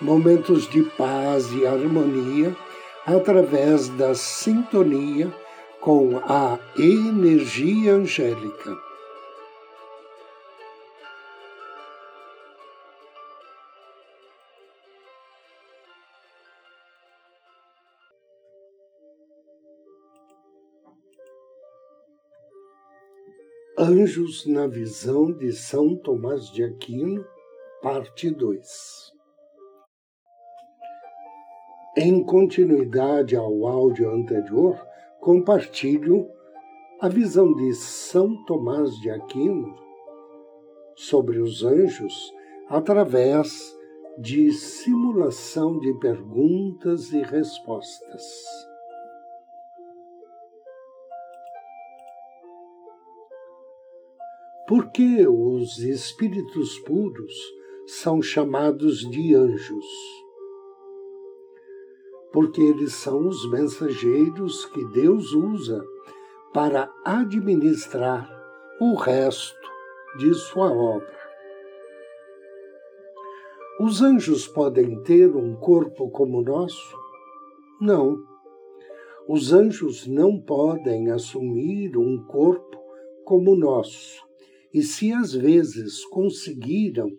momentos de paz e harmonia através da sintonia com a energia angélica. Anjos na visão de São Tomás de Aquino, parte 2. Em continuidade ao áudio anterior, compartilho a visão de São Tomás de Aquino sobre os anjos através de simulação de perguntas e respostas. Por que os espíritos puros são chamados de anjos? Porque eles são os mensageiros que Deus usa para administrar o resto de sua obra. Os anjos podem ter um corpo como o nosso? Não. Os anjos não podem assumir um corpo como o nosso, e se às vezes conseguiram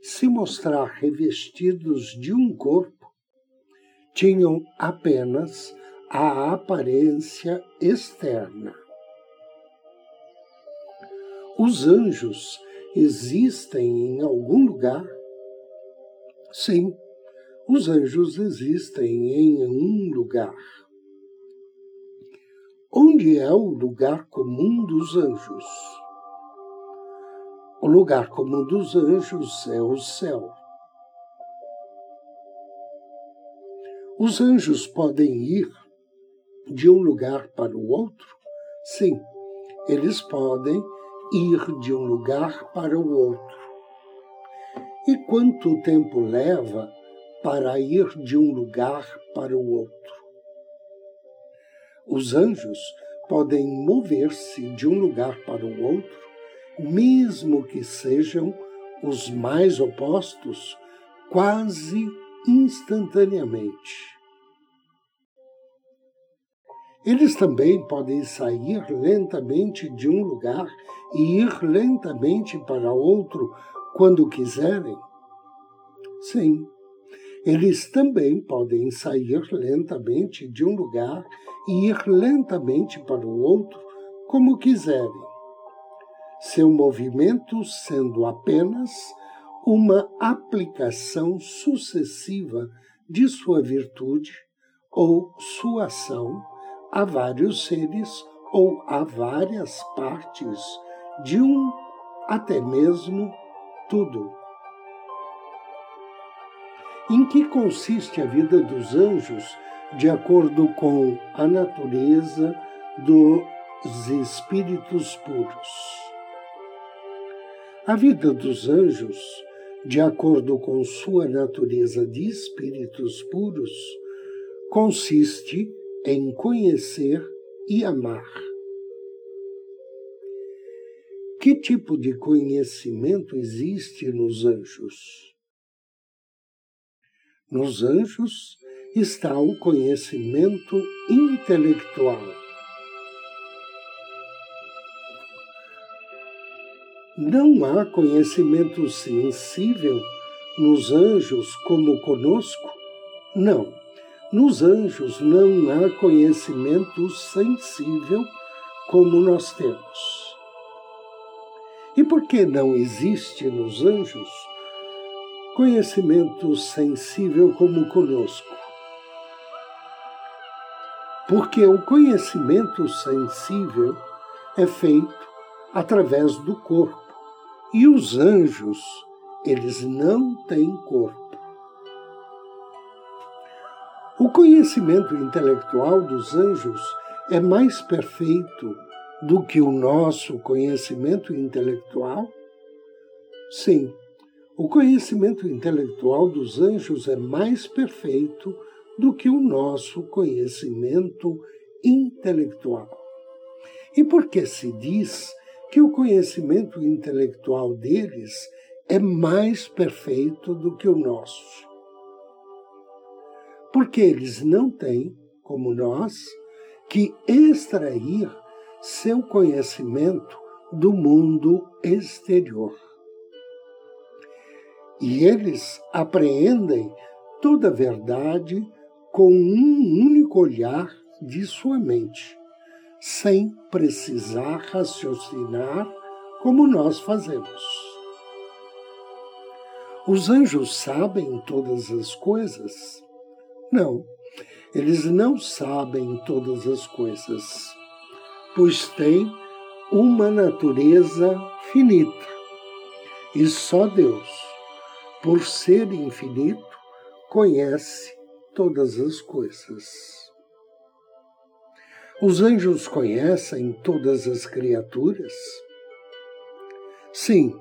se mostrar revestidos de um corpo, tinham apenas a aparência externa. Os anjos existem em algum lugar? Sim, os anjos existem em um lugar. Onde é o lugar comum dos anjos? O lugar comum dos anjos é o céu. Os anjos podem ir de um lugar para o outro? Sim, eles podem ir de um lugar para o outro. E quanto tempo leva para ir de um lugar para o outro? Os anjos podem mover-se de um lugar para o outro, mesmo que sejam os mais opostos, quase instantaneamente. Eles também podem sair lentamente de um lugar e ir lentamente para outro quando quiserem? Sim, eles também podem sair lentamente de um lugar e ir lentamente para o outro como quiserem. Seu movimento sendo apenas uma aplicação sucessiva de sua virtude ou sua ação a vários seres ou a várias partes de um, até mesmo tudo. Em que consiste a vida dos anjos de acordo com a natureza dos espíritos puros? A vida dos anjos, de acordo com sua natureza de espíritos puros, consiste em conhecer e amar. Que tipo de conhecimento existe nos anjos? Nos anjos está o conhecimento intelectual. Não há conhecimento sensível nos anjos como conosco? Não. Nos anjos não há conhecimento sensível como nós temos. E por que não existe nos anjos conhecimento sensível como conosco? Porque o conhecimento sensível é feito através do corpo. E os anjos, eles não têm corpo. O conhecimento intelectual dos anjos é mais perfeito do que o nosso conhecimento intelectual? Sim, o conhecimento intelectual dos anjos é mais perfeito do que o nosso conhecimento intelectual. E por que se diz que o conhecimento intelectual deles é mais perfeito do que o nosso? Porque eles não têm, como nós, que extrair seu conhecimento do mundo exterior. E eles apreendem toda a verdade com um único olhar de sua mente, sem precisar raciocinar como nós fazemos. Os anjos sabem todas as coisas? Não, eles não sabem todas as coisas, pois têm uma natureza finita. E só Deus, por ser infinito, conhece todas as coisas. Os anjos conhecem todas as criaturas? Sim,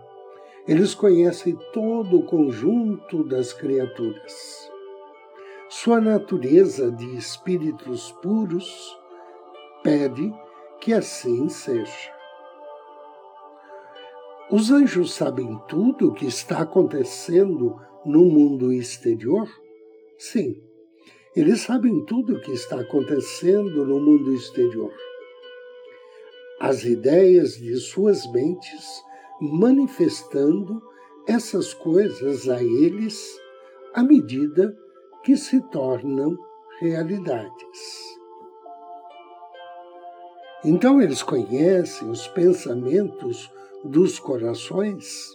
eles conhecem todo o conjunto das criaturas. Sua natureza de espíritos puros pede que assim seja. Os anjos sabem tudo o que está acontecendo no mundo exterior? Sim, eles sabem tudo o que está acontecendo no mundo exterior. As ideias de suas mentes manifestando essas coisas a eles à medida que se tornam realidades. Então eles conhecem os pensamentos dos corações?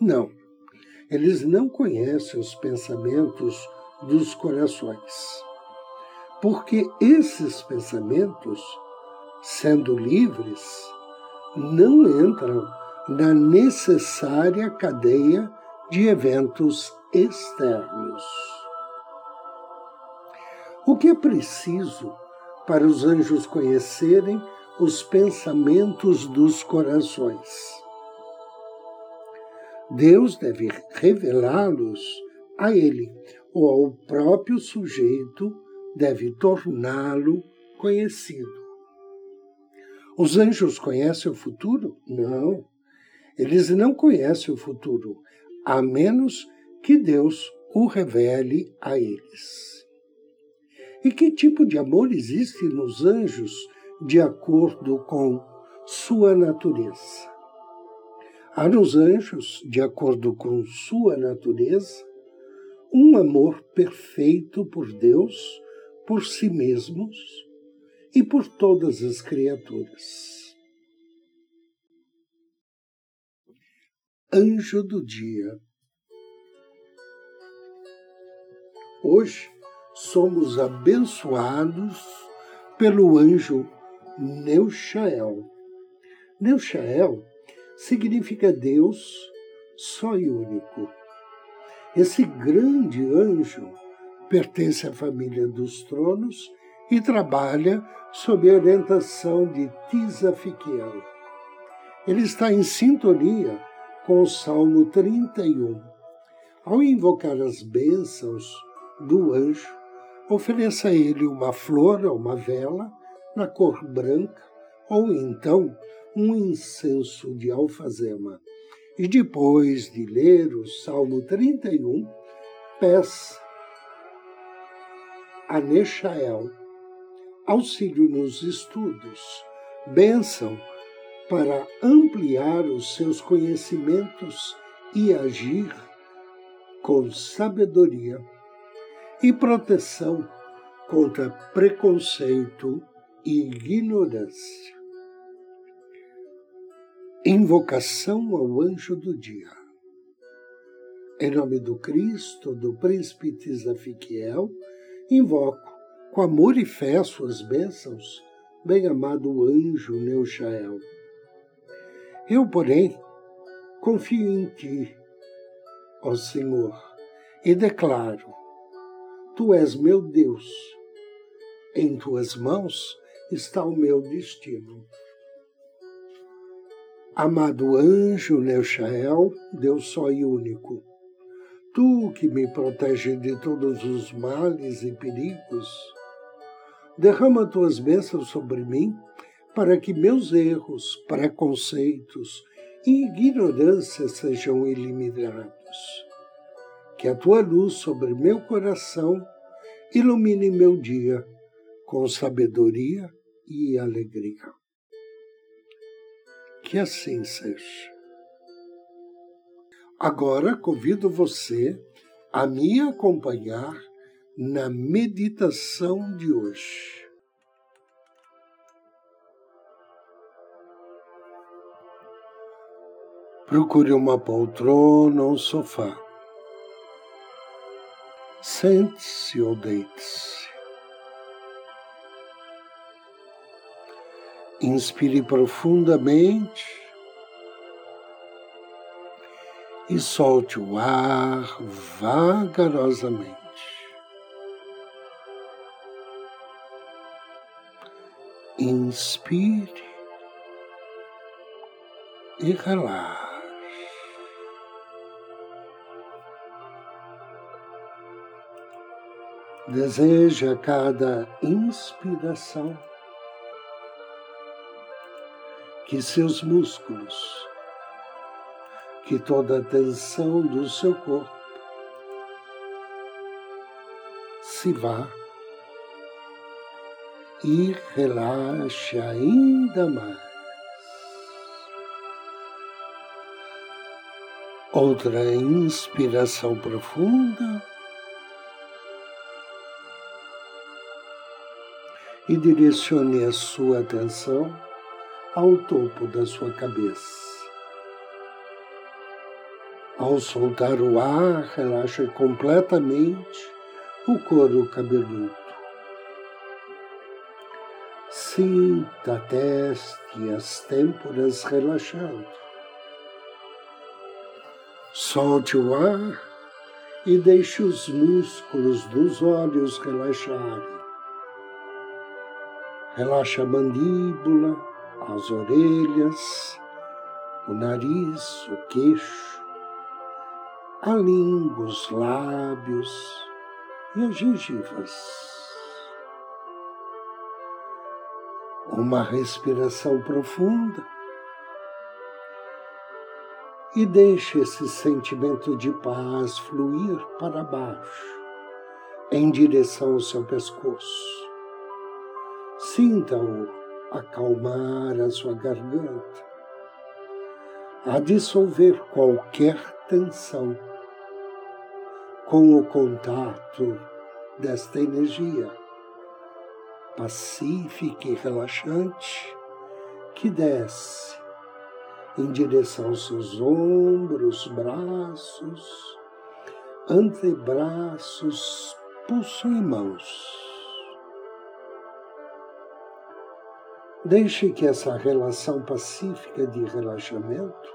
Não, eles não conhecem os pensamentos dos corações. Porque esses pensamentos, sendo livres, não entram na necessária cadeia de eventos externos. O que é preciso para os anjos conhecerem os pensamentos dos corações? Deus deve revelá-los a ele, ou ao próprio sujeito deve torná-lo conhecido. Os anjos conhecem o futuro? Não. Eles não conhecem o futuro, a menos que Deus o revele a eles. E que tipo de amor existe nos anjos de acordo com sua natureza? Há nos anjos, de acordo com sua natureza, um amor perfeito por Deus, por si mesmos e por todas as criaturas. Anjo do Dia Hoje somos abençoados pelo anjo Neuchael. Neuchael significa Deus só e único. Esse grande anjo pertence à família dos tronos e trabalha sob a orientação de Tisafiquiel. Ele está em sintonia com o Salmo 31. Ao invocar as bênçãos do anjo, ofereça a ele uma flor ou uma vela na cor branca ou então um incenso de alfazema. E depois de ler o Salmo 31, peça a Nechael auxílio nos estudos, bênção para ampliar os seus conhecimentos e agir com sabedoria e proteção contra preconceito e ignorância. Invocação ao anjo do dia. Em nome do Cristo, do príncipe Tisafiquiel, invoco, com amor e fé, suas bênçãos, bem-amado anjo Neuchael. Eu, porém, confio em ti, ó Senhor, e declaro Tu és meu Deus. Em tuas mãos está o meu destino. Amado anjo Neuchael, Deus só e único, tu que me protege de todos os males e perigos, derrama tuas bênçãos sobre mim para que meus erros, preconceitos e ignorância sejam eliminados. Que a tua luz sobre meu coração ilumine meu dia com sabedoria e alegria. Que assim seja. Agora convido você a me acompanhar na meditação de hoje. Procure uma poltrona ou um sofá. Sente-se ou deite-se. Inspire profundamente e solte o ar vagarosamente. Inspire e relaxe. Deseja cada inspiração que seus músculos, que toda a tensão do seu corpo se vá e relaxe ainda mais. Outra inspiração profunda. E direcione a sua atenção ao topo da sua cabeça. Ao soltar o ar, relaxa completamente o couro cabeludo. Sinta a testa e as têmporas relaxando. Solte o ar e deixe os músculos dos olhos relaxarem. Relaxa a mandíbula, as orelhas, o nariz, o queixo, a língua, os lábios e as gengivas. Uma respiração profunda e deixe esse sentimento de paz fluir para baixo, em direção ao seu pescoço. Sinta-o acalmar a sua garganta, a dissolver qualquer tensão com o contato desta energia pacífica e relaxante que desce em direção aos seus ombros, braços, antebraços, pulso e mãos. Deixe que essa relação pacífica de relaxamento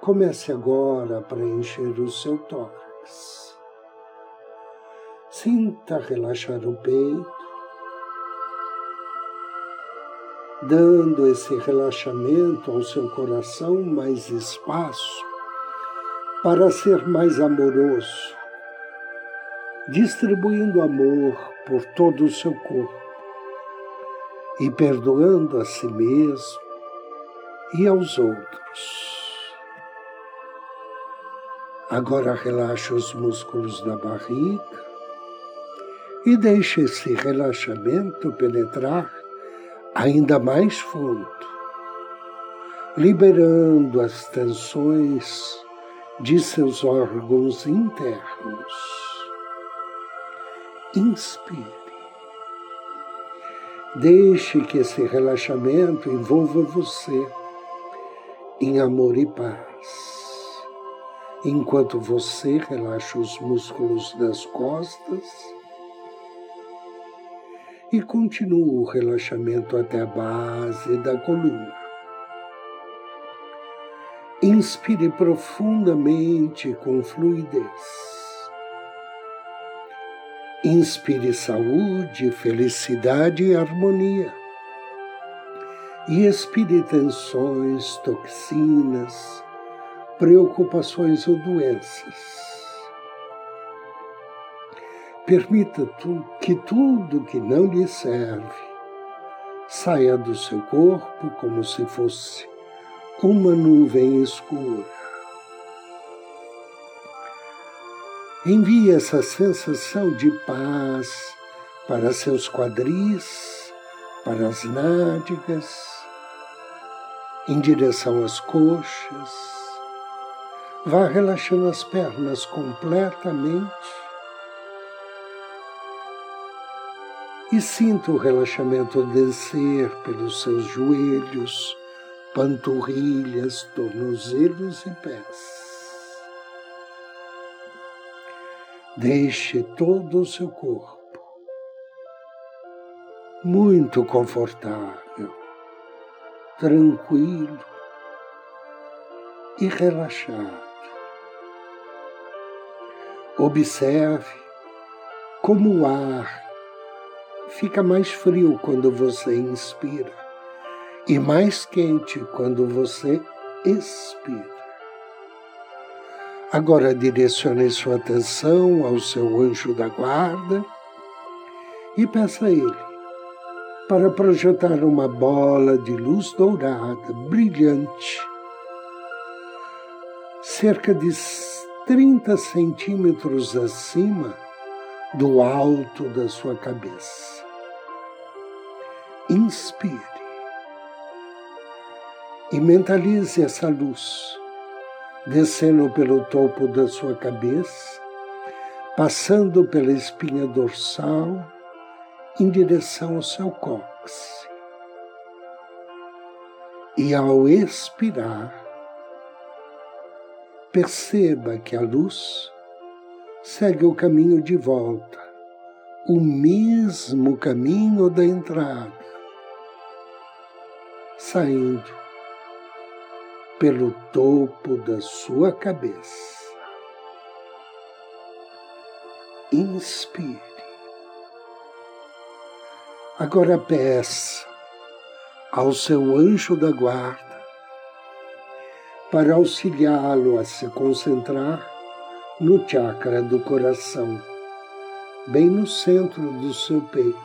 comece agora a preencher o seu tórax. Sinta relaxar o peito, dando esse relaxamento ao seu coração mais espaço para ser mais amoroso, distribuindo amor por todo o seu corpo e perdoando a si mesmo e aos outros. Agora relaxa os músculos da barriga e deixe esse relaxamento penetrar ainda mais fundo, liberando as tensões de seus órgãos internos. Inspire. Deixe que esse relaxamento envolva você em amor e paz, enquanto você relaxa os músculos das costas e continua o relaxamento até a base da coluna. Inspire profundamente com fluidez. Inspire saúde, felicidade e harmonia. E expire tensões, toxinas, preocupações ou doenças. Permita que tudo que não lhe serve saia do seu corpo como se fosse uma nuvem escura. Envie essa sensação de paz para seus quadris, para as nádegas, em direção às coxas. Vá relaxando as pernas completamente e sinta o relaxamento descer pelos seus joelhos, panturrilhas, tornozelos e pés. Deixe todo o seu corpo muito confortável, tranquilo e relaxado. Observe como o ar fica mais frio quando você inspira e mais quente quando você expira. Agora direcione sua atenção ao seu anjo da guarda e peça a ele para projetar uma bola de luz dourada, brilhante, cerca de 30 centímetros acima do alto da sua cabeça. Inspire e mentalize essa luz descendo pelo topo da sua cabeça, passando pela espinha dorsal em direção ao seu cóccix. E ao expirar, perceba que a luz segue o caminho de volta, o mesmo caminho da entrada, saindo pelo topo da sua cabeça. Inspire. Agora peça ao seu anjo da guarda para auxiliá-lo a se concentrar no chakra do coração, bem no centro do seu peito.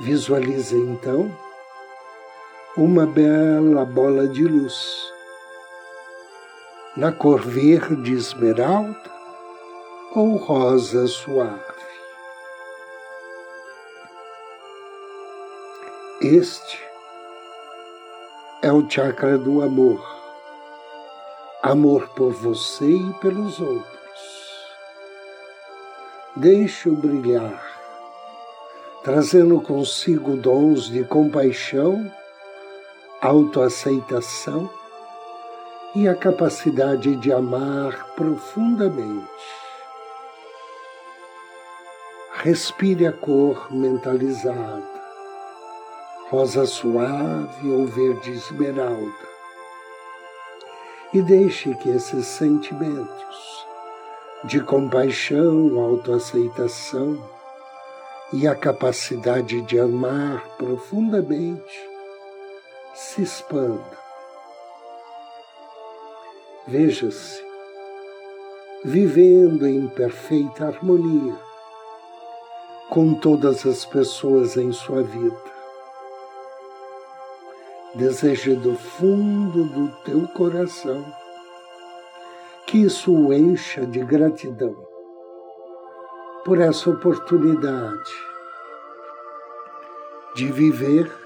Visualize então uma bela bola de luz, na cor verde esmeralda ou rosa suave. Este é o chakra do amor amor por você e pelos outros. Deixe-o brilhar, trazendo consigo dons de compaixão, autoaceitação e a capacidade de amar profundamente. Respire a cor mentalizada, rosa suave ou verde esmeralda e deixe que esses sentimentos de compaixão, autoaceitação e a capacidade de amar profundamente se expandam. Veja-se vivendo em perfeita harmonia com todas as pessoas em sua vida deseje do fundo do teu coração que isso o encha de gratidão por essa oportunidade de viver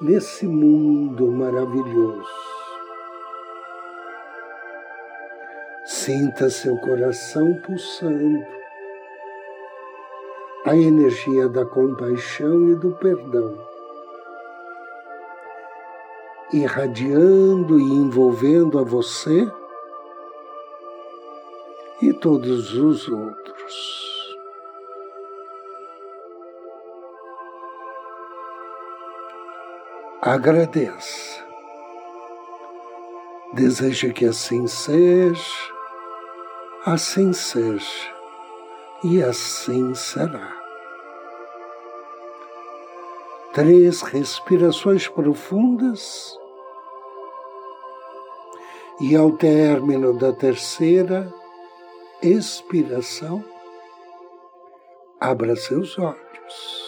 nesse mundo maravilhoso. Sinta seu coração pulsando, a energia da compaixão e do perdão irradiando e envolvendo a você e todos os outros. Agradeça. Deseja que assim seja, assim seja, e assim será. Três respirações profundas. E ao término da terceira expiração, abra seus olhos.